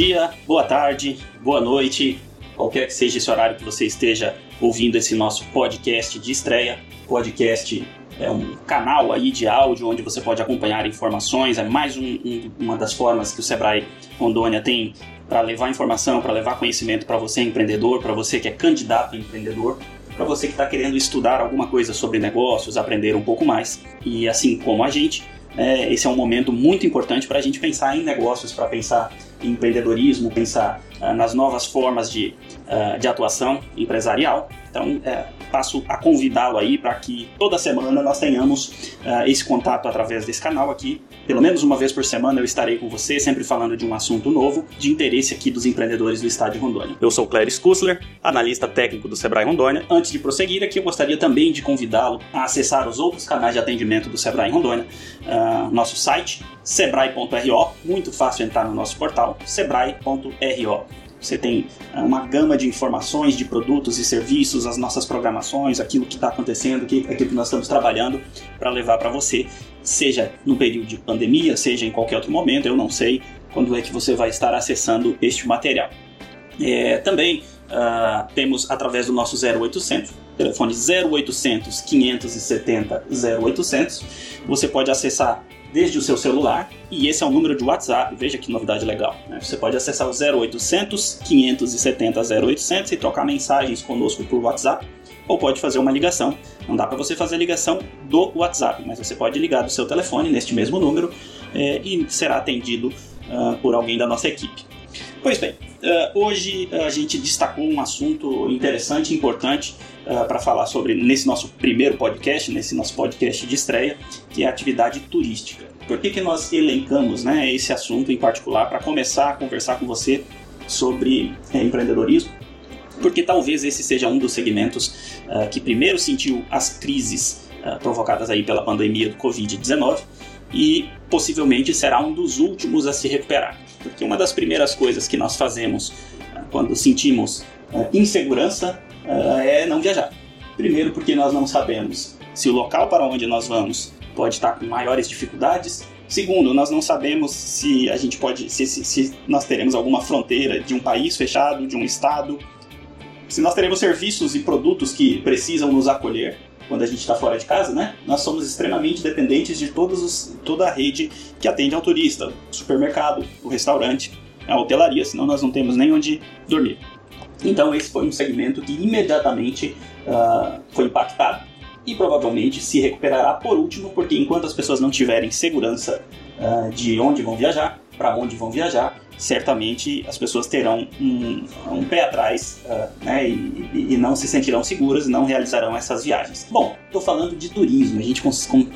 dia, boa tarde, boa noite, qualquer que seja esse horário que você esteja ouvindo esse nosso podcast de estreia. Podcast é um canal aí de áudio onde você pode acompanhar informações, é mais um, um, uma das formas que o Sebrae Rondônia tem para levar informação, para levar conhecimento para você empreendedor, para você que é candidato a empreendedor, para você que está querendo estudar alguma coisa sobre negócios, aprender um pouco mais. E assim como a gente, é, esse é um momento muito importante para a gente pensar em negócios, para pensar empreendedorismo, pensar uh, nas novas formas de, uh, de atuação empresarial. Então, é, passo a convidá-lo aí para que toda semana nós tenhamos uh, esse contato através desse canal aqui. Pelo menos uma vez por semana eu estarei com você, sempre falando de um assunto novo, de interesse aqui dos empreendedores do estado de Rondônia. Eu sou Cléris Kussler, analista técnico do Sebrae Rondônia. Antes de prosseguir aqui, eu gostaria também de convidá-lo a acessar os outros canais de atendimento do Sebrae Rondônia, uh, nosso site, sebrae.ro, muito fácil entrar no nosso portal, sebrae.ro. Você tem ah, uma gama de informações, de produtos e serviços, as nossas programações, aquilo que está acontecendo, aquilo que nós estamos trabalhando para levar para você, seja no período de pandemia, seja em qualquer outro momento, eu não sei quando é que você vai estar acessando este material. É, também uh, temos através do nosso 0800, telefone 0800 570 0800, você pode acessar desde o seu celular, e esse é o número de WhatsApp, veja que novidade legal. Né? Você pode acessar o 0800 570 0800 e trocar mensagens conosco por WhatsApp, ou pode fazer uma ligação. Não dá para você fazer ligação do WhatsApp, mas você pode ligar do seu telefone neste mesmo número é, e será atendido uh, por alguém da nossa equipe. Pois bem, uh, hoje a gente destacou um assunto interessante e importante uh, para falar sobre nesse nosso primeiro podcast, nesse nosso podcast de estreia, que é a atividade turística. Por que, que nós elencamos né, esse assunto em particular para começar a conversar com você sobre é, empreendedorismo? Porque talvez esse seja um dos segmentos uh, que primeiro sentiu as crises uh, provocadas aí pela pandemia do Covid-19 e possivelmente será um dos últimos a se recuperar. Porque uma das primeiras coisas que nós fazemos quando sentimos insegurança é não viajar. Primeiro, porque nós não sabemos se o local para onde nós vamos pode estar com maiores dificuldades. Segundo, nós não sabemos se a gente pode, se, se, se nós teremos alguma fronteira de um país fechado, de um estado, se nós teremos serviços e produtos que precisam nos acolher quando a gente está fora de casa, né? Nós somos extremamente dependentes de todos os, toda a rede que atende ao turista, o supermercado, o restaurante, a hotelaria, senão nós não temos nem onde dormir. Então esse foi um segmento que imediatamente uh, foi impactado e provavelmente se recuperará por último, porque enquanto as pessoas não tiverem segurança uh, de onde vão viajar, para onde vão viajar, certamente as pessoas terão um, um pé atrás uh, né, e, e, não se sentirão seguras e não realizarão essas viagens. Bom, estou falando de turismo, a gente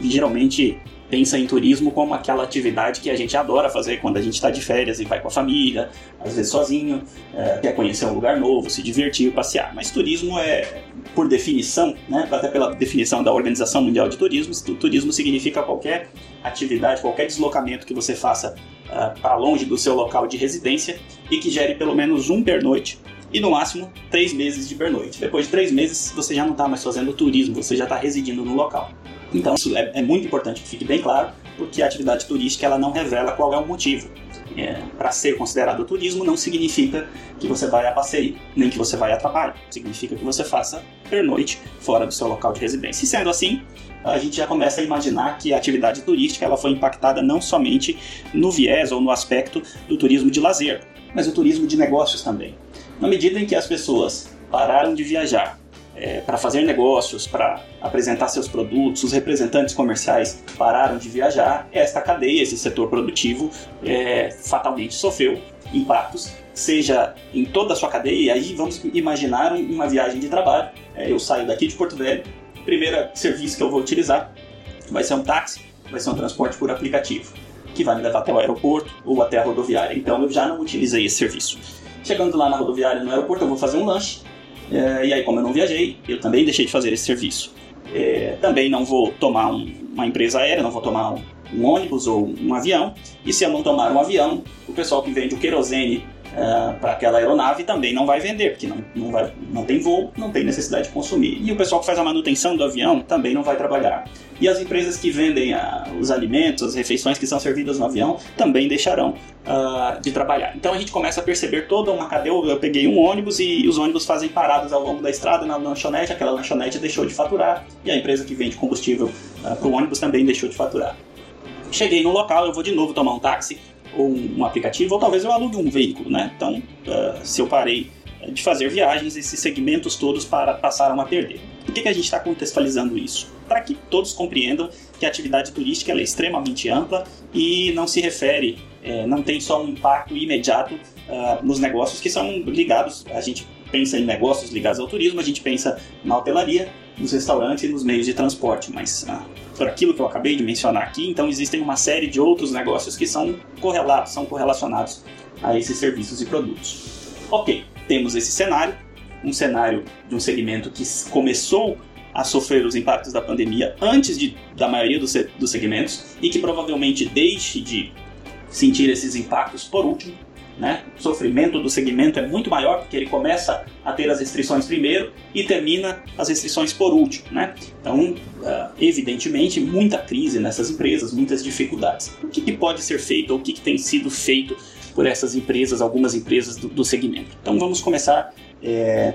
geralmente pensa em turismo como aquela atividade que a gente adora fazer quando a gente está de férias e vai com a família, às vezes sozinho, é, quer conhecer um lugar novo, se divertir, passear. Mas turismo é, por definição, né, até pela definição da Organização Mundial de Turismo, turismo significa qualquer atividade, qualquer deslocamento que você faça uh, para longe do seu local de residência e que gere pelo menos um pernoite e no máximo três meses de pernoite. Depois de três meses você já não está mais fazendo turismo, você já está residindo no local. Então isso é, é, muito importante que fique bem claro, porque a atividade turística ela não revela qual é o motivo. É, para ser considerado turismo não significa que você vai a passeio, nem que você vai a trabalho. Significa que você faça pernoite fora do seu local de residência. E sendo assim, a gente já começa a imaginar que a atividade turística ela foi impactada não somente no viés ou no aspecto do turismo de lazer, mas o turismo de negócios também. Na medida em que as pessoas pararam de viajar é, para fazer negócios, para apresentar seus produtos, os representantes comerciais pararam de viajar, esta cadeia, esse setor produtivo, é, fatalmente sofreu impactos, seja em toda a sua cadeia, e aí vamos imaginar uma viagem de trabalho. É, eu saio daqui de Porto Velho, primeiro serviço que eu vou utilizar vai ser um táxi, vai ser um transporte por aplicativo, que vai me levar até o aeroporto ou até a rodoviária. Então eu já não utilizei esse serviço. Chegando lá na rodoviária, no aeroporto, eu vou fazer um lanche. É, e aí, como eu não viajei, eu também deixei de fazer esse serviço. É, também não vou tomar um, uma empresa aérea, não vou tomar um, um, ônibus ou um avião. E se eu não tomar um avião, o pessoal que vende o querosene é, para aquela aeronave também não vai vender, porque não, não, vai, não tem voo, não tem necessidade de consumir. E o pessoal que faz a manutenção do avião também não vai trabalhar. E as empresas que vendem a, os alimentos, as refeições que são servidas no avião, também deixarão uh, de trabalhar. Então a gente começa a perceber toda uma cadeia. Eu peguei um ônibus e os ônibus fazem paradas ao longo da estrada na lanchonete, aquela lanchonete deixou de faturar e a empresa que vende combustível uh, para o ônibus também deixou de faturar. Cheguei no local, eu vou de novo tomar um táxi ou um aplicativo, ou talvez eu alugue um veículo, né? Então, uh, se eu parei de fazer viagens, esses segmentos todos para, passaram a perder. Por que, que a gente está contextualizando isso? Para que todos compreendam que a atividade turística é extremamente ampla e não se refere, é, não tem só um impacto imediato uh, nos negócios que são ligados, a gente pensa em negócios ligados ao turismo, a gente pensa na hotelaria, nos restaurantes e nos meios de transporte, mas uh, por aquilo que eu acabei de mencionar aqui, então existem uma série de outros negócios que são correlatos, são correlacionados a esses serviços e produtos. Ok, temos esse cenário, um cenário de um segmento que começou a sofrer os impactos da pandemia antes de, da maioria dos, dos segmentos e que provavelmente deixe de sentir esses impactos por último. Né? O sofrimento do segmento é muito maior porque ele começa a ter as restrições primeiro e termina as restrições por último. Né? Então, ah, evidentemente, muita crise nessas empresas, muitas dificuldades. O que, pode ser feito ou o que, tem sido feito por essas empresas, algumas empresas do, segmento. Então vamos começar é,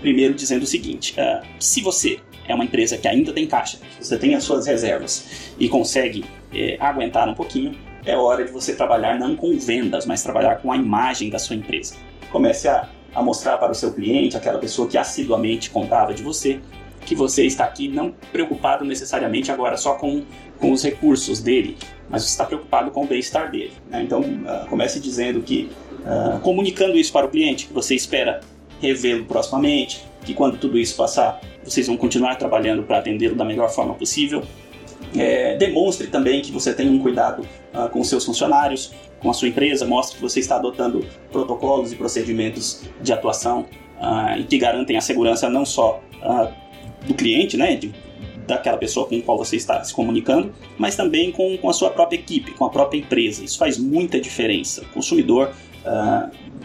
primeiro dizendo o seguinte: uh, se você é uma empresa que ainda tem caixa, você tem as suas reservas e consegue é, aguentar um pouquinho, é hora de você trabalhar não com vendas, mas trabalhar com a imagem da sua empresa. Comece a, a mostrar para o seu cliente, aquela pessoa que assiduamente comprava de você, que você está aqui não preocupado necessariamente agora só com, com os recursos dele, mas você está preocupado com o bem-estar dele. Né? Então, uh, comece dizendo que, uh, comunicando isso para o cliente, que você espera revê-lo proximamente, que quando tudo isso passar, vocês vão continuar trabalhando para atendê-lo da melhor forma possível. É, demonstre também que você tem um cuidado uh, com seus funcionários, com a sua empresa, mostre que você está adotando protocolos e procedimentos de atuação uh, e que garantem a segurança não só uh, do cliente, né, de, daquela pessoa com qual você está se comunicando, mas também com, com a sua própria equipe, com a própria empresa. Isso faz muita diferença. O consumidor.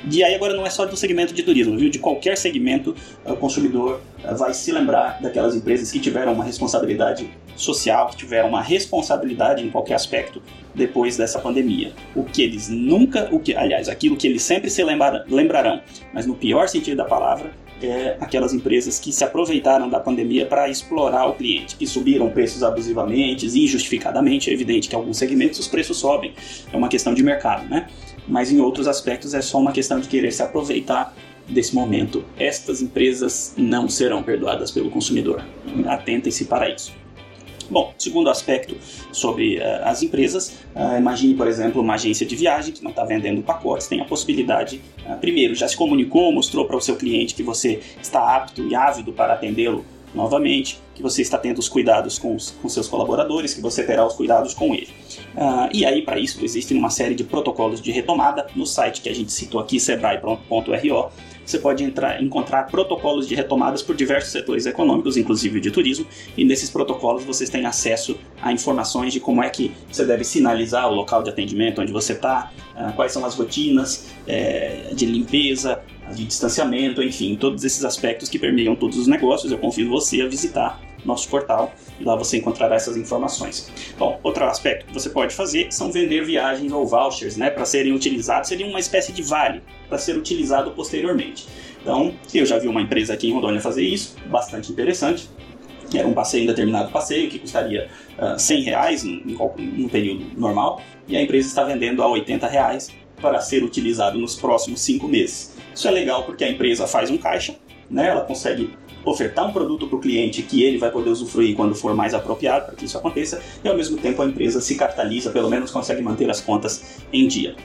E aí agora não é só do segmento de turismo, viu? De qualquer segmento, o consumidor vai se lembrar daquelas empresas que tiveram uma responsabilidade social, que tiveram uma responsabilidade em qualquer aspecto depois dessa pandemia. O que eles nunca, o que, aliás, aquilo que eles sempre se lembrarão, mas no pior sentido da palavra, é aquelas empresas que se aproveitaram da pandemia para explorar o cliente, que subiram preços abusivamente, injustificadamente. É evidente que em alguns segmentos os preços sobem, é uma questão de mercado, né? Mas em outros aspectos é só uma questão de querer se aproveitar desse momento. Estas empresas não serão perdoadas pelo consumidor. Atentem-se para isso. Bom, segundo aspecto sobre uh, as empresas, uh, imagine, por exemplo, uma agência de viagem que não está vendendo pacotes, tem a possibilidade, uh, primeiro, já se comunicou, mostrou para o seu cliente que você está apto e ávido para atendê-lo novamente, que você está tendo os cuidados com, os, com seus colaboradores, que você terá os cuidados com ele. Uh, e aí, para isso, existe uma série de protocolos de retomada no site que a gente citou aqui, sebrae.ro você pode entrar, encontrar protocolos de retomadas por diversos setores econômicos, inclusive de turismo, e nesses protocolos vocês têm acesso a informações de como é que você deve sinalizar o local de atendimento onde você está, ah, quais são as rotinas é, de limpeza, de distanciamento, enfim, todos esses aspectos que permeiam todos os negócios. Eu convido você a visitar nosso portal e lá você encontrará essas informações. Bom, outro aspecto que você pode fazer são vender viagens ou vouchers, né, para serem utilizados, seria uma espécie de vale para ser utilizado posteriormente. Então, eu já vi uma empresa aqui em Rondônia fazer isso, bastante interessante. Era um passeio, um determinado passeio que custaria uh, 100 reais no, período normal e a empresa está vendendo a 80 reais para ser utilizado nos próximos cinco meses. Isso é legal porque a empresa faz um caixa, né? ela consegue ofertar um produto para o cliente que ele vai poder usufruir quando for mais apropriado para que isso aconteça, e ao mesmo tempo a empresa se capitaliza, pelo menos consegue manter as contas em dia.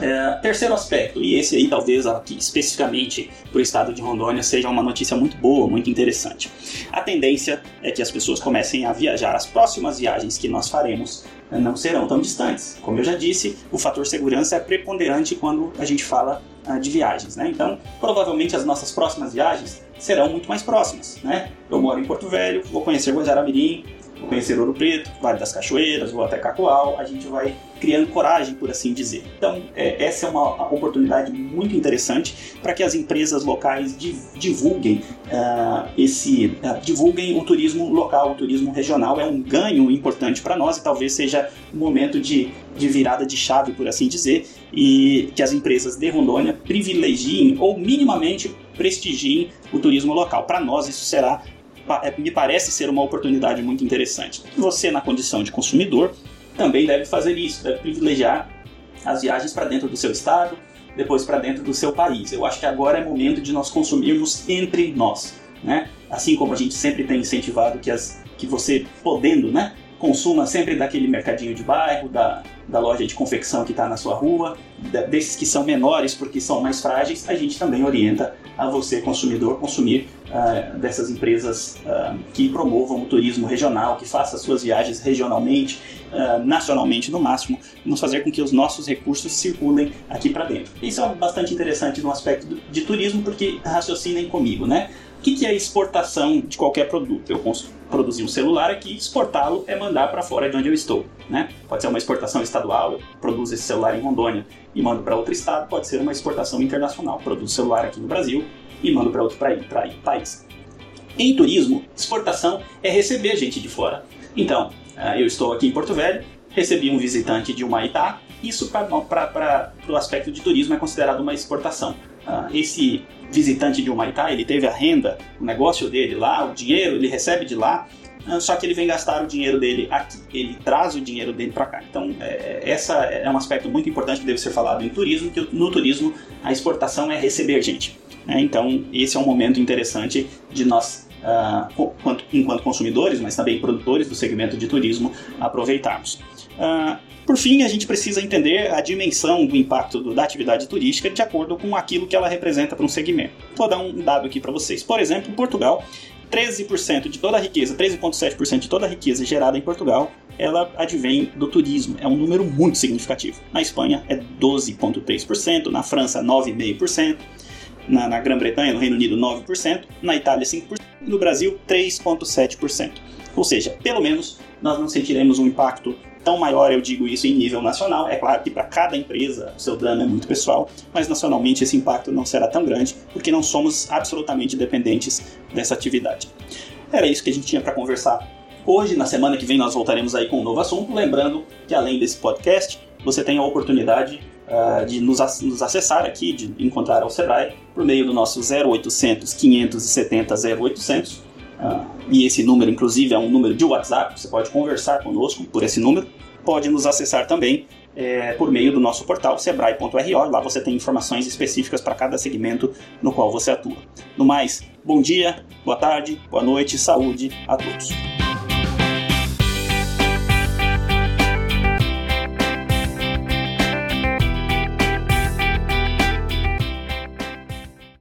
É, terceiro aspecto, e esse aí talvez aqui especificamente para o estado de Rondônia seja uma notícia muito boa, muito interessante. A tendência é que as pessoas comecem a viajar. As próximas viagens que nós faremos né, não serão tão distantes. Como eu já disse, o fator segurança é preponderante quando a gente fala de viagens. Né? Então, provavelmente as nossas próximas viagens serão muito mais próximas. Né? Eu moro em Porto Velho, vou conhecer Guajará-Mirim, conhecer Ouro Preto, Vale das Cachoeiras ou até Cacoal, a gente vai criando coragem, por assim dizer. Então, é, essa é uma oportunidade muito interessante para que as empresas locais divulguem uh, esse, uh, divulguem o turismo local, o turismo regional é um ganho importante para nós e talvez seja um momento de, de virada de chave, por assim dizer, e que as empresas de Rondônia privilegiem ou minimamente prestigiem o turismo local. Para nós isso será me parece ser uma oportunidade muito interessante. Você, na condição de consumidor, também deve fazer isso, deve privilegiar as viagens para dentro do seu estado, depois para dentro do seu país. Eu acho que agora é momento de nós consumirmos entre nós, né? Assim como a gente sempre tem incentivado que, as, que você podendo, né, consuma sempre daquele mercadinho de bairro, da, da loja de confecção que está na sua rua, da, desses que são menores porque são mais frágeis, a gente também orienta a você, consumidor, consumir uh, dessas empresas uh, que promovam o turismo regional, que faça suas viagens regionalmente, uh, nacionalmente no máximo, nos fazer com que os nossos recursos circulem aqui para dentro. Isso é bastante interessante no aspecto de turismo, porque raciocinem comigo, né? O que, que é exportação de qualquer produto? Eu produzir um celular aqui, exportá-lo é mandar para fora de onde eu estou. Né? Pode ser uma exportação estadual, eu produzo esse celular em Rondônia e mando para outro estado, pode ser uma exportação internacional, produzo celular aqui no Brasil e mando para outro país. Em turismo, exportação é receber gente de fora. Então, ah, eu estou aqui em Porto Velho, recebi um visitante de Humaitá, isso para o aspecto de turismo é considerado uma exportação. Ah, esse visitante de Humaitá, ele teve a renda, o negócio dele lá, o dinheiro, ele recebe de lá, ah, só que ele vem gastar o dinheiro dele aqui, ele traz o dinheiro dele para cá. Então, é, essa é um aspecto muito importante que deve ser falado em turismo, que no turismo a exportação é receber gente. Né? Então, esse é um momento interessante de nós, uh, enquanto consumidores, mas também produtores do segmento de turismo, aproveitarmos. Uh, por fim, a gente precisa entender a dimensão do impacto do, da atividade turística de acordo com aquilo que ela representa para um segmento. Vou dar um dado aqui para vocês. Por exemplo, Portugal, 13% de toda a riqueza, 13,7% de toda a riqueza gerada em Portugal, ela advém do turismo. É um número muito significativo. Na Espanha é 12,3%, na França 9,5%, na, na Grã-Bretanha, no Reino Unido 9%, na Itália 5% e no Brasil 3,7%. Ou seja, pelo menos nós não sentiremos um impacto tão maior, eu digo isso em nível nacional. É claro que para cada empresa o seu dano é muito pessoal, mas nacionalmente esse impacto não será tão grande, porque não somos absolutamente dependentes dessa atividade. Era isso que a gente tinha para conversar hoje. Na semana que vem nós voltaremos aí com um novo assunto. Lembrando que além desse podcast, você tem a oportunidade uh, de nos, nos, acessar aqui, de encontrar o Sebrae, por meio do nosso 0800 570 0800 Uh, e esse número, inclusive, é um número de WhatsApp, você pode conversar conosco por esse número. Pode nos acessar também é, por meio do nosso portal sebrae.ro. Lá você tem informações específicas para cada segmento no qual você atua. No mais, bom dia, boa tarde, boa noite, saúde a todos.